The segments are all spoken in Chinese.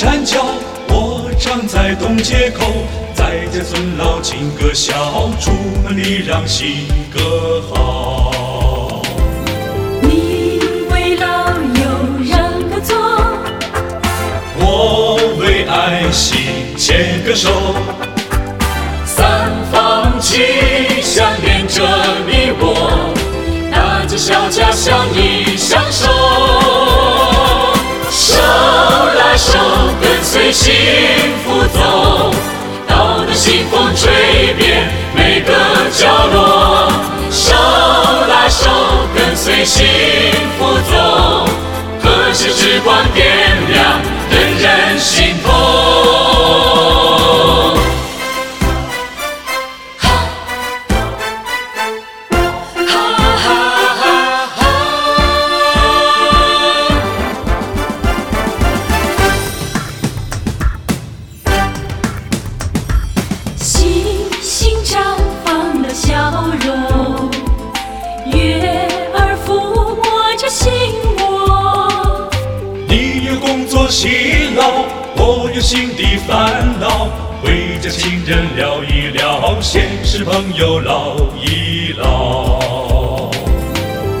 山脚，我长在东街口，在家尊老敬个孝，出门礼让行个好。你为老友让个座，我为爱心牵个手，三方吉祥连着你我，大家小家相依相幸福走，道德兴风吹遍每个角落，手拉手跟随心。有工作辛劳，我有新的烦恼，回家亲人聊一聊，现实朋友唠一唠。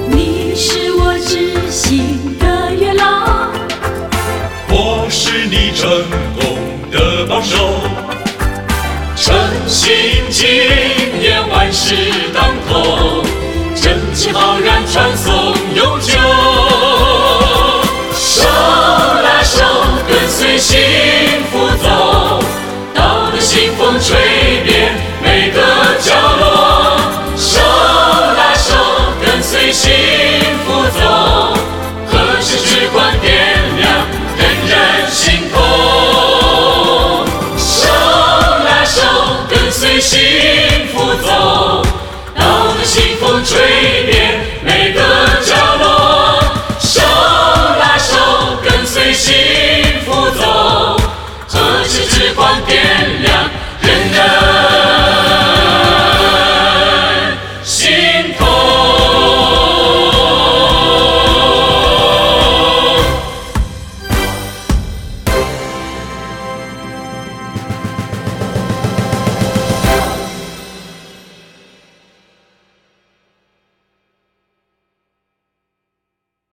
你是我知心的月老，我是你成功的帮手，诚心敬业，万事到幸福走，道德兴风吹遍每个角落。手拉手，跟随幸福走，和谐之光点亮人人心头。手拉手，跟随幸福走，道德兴风吹遍